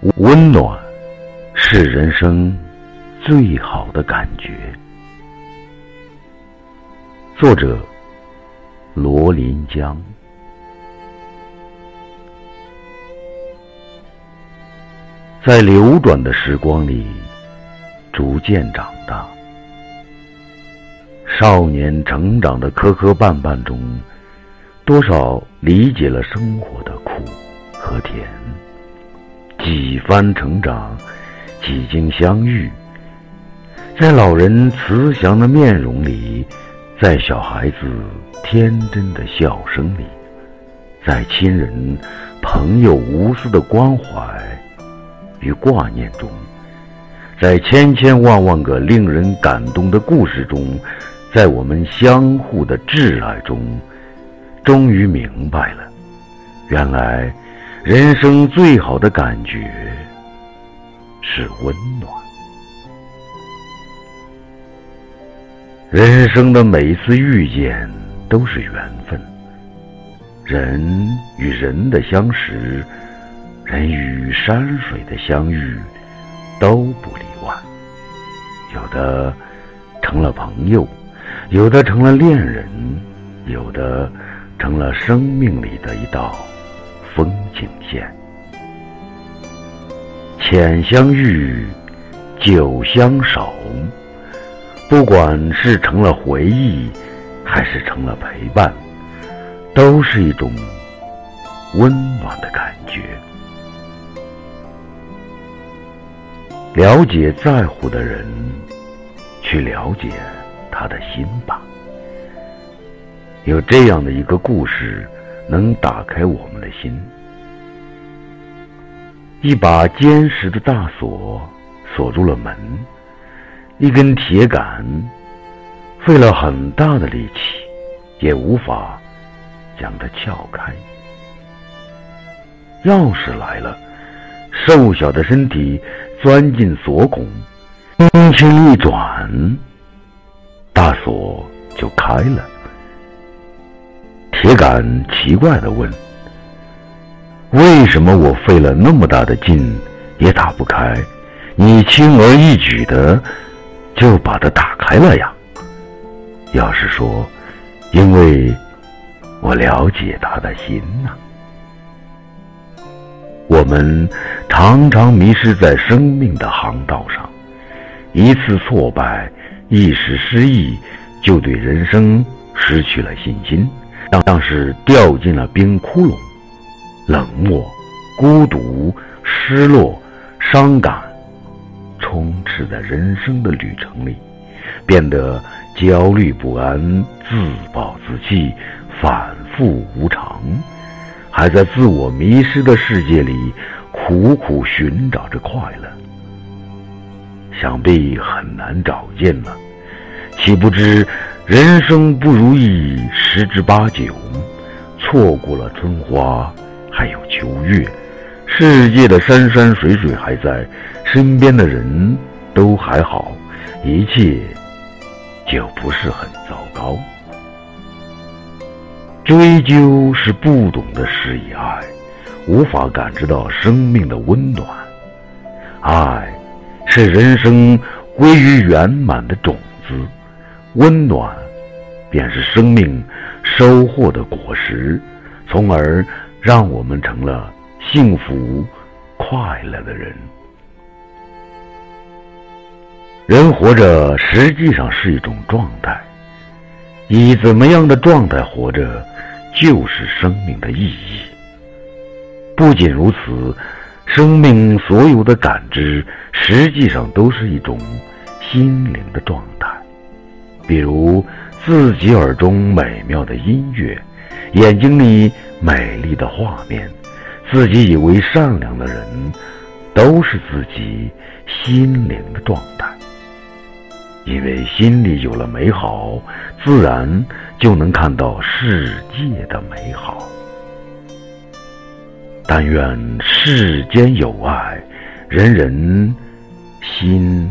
温暖是人生最好的感觉。作者：罗林江。在流转的时光里，逐渐长大。少年成长的磕磕绊绊中，多少理解了生活的苦和甜。几番成长，几经相遇，在老人慈祥的面容里，在小孩子天真的笑声里，在亲人朋友无私的关怀与挂念中，在千千万万个令人感动的故事中，在我们相互的挚爱中，终于明白了，原来。人生最好的感觉是温暖。人生的每一次遇见都是缘分，人与人的相识，人与山水的相遇都不例外。有的成了朋友，有的成了恋人，有的成了生命里的一道。风景线，浅相遇，久相守。不管是成了回忆，还是成了陪伴，都是一种温暖的感觉。了解在乎的人，去了解他的心吧。有这样的一个故事。能打开我们的心。一把坚实的大锁锁住了门，一根铁杆费了很大的力气，也无法将它撬开。钥匙来了，瘦小的身体钻进锁孔，轻轻一转，大锁就开了。铁杆奇怪的问：“为什么我费了那么大的劲也打不开，你轻而易举的就把它打开了呀？”要是说：“因为我了解他的心呐。”我们常常迷失在生命的航道上，一次挫败，一时失意，就对人生失去了信心。像是掉进了冰窟窿，冷漠、孤独、失落、伤感，充斥在人生的旅程里，变得焦虑不安、自暴自弃、反复无常，还在自我迷失的世界里苦苦寻找着快乐，想必很难找见了。岂不知？人生不如意十之八九，错过了春花还有秋月，世界的山山水水还在，身边的人都还好，一切就不是很糟糕。追究是不懂得施以爱，无法感知到生命的温暖。爱是人生归于圆满的种子。温暖，便是生命收获的果实，从而让我们成了幸福快乐的人。人活着实际上是一种状态，以怎么样的状态活着，就是生命的意义。不仅如此，生命所有的感知，实际上都是一种心灵的状态。比如自己耳中美妙的音乐，眼睛里美丽的画面，自己以为善良的人，都是自己心灵的状态。因为心里有了美好，自然就能看到世界的美好。但愿世间有爱，人人心。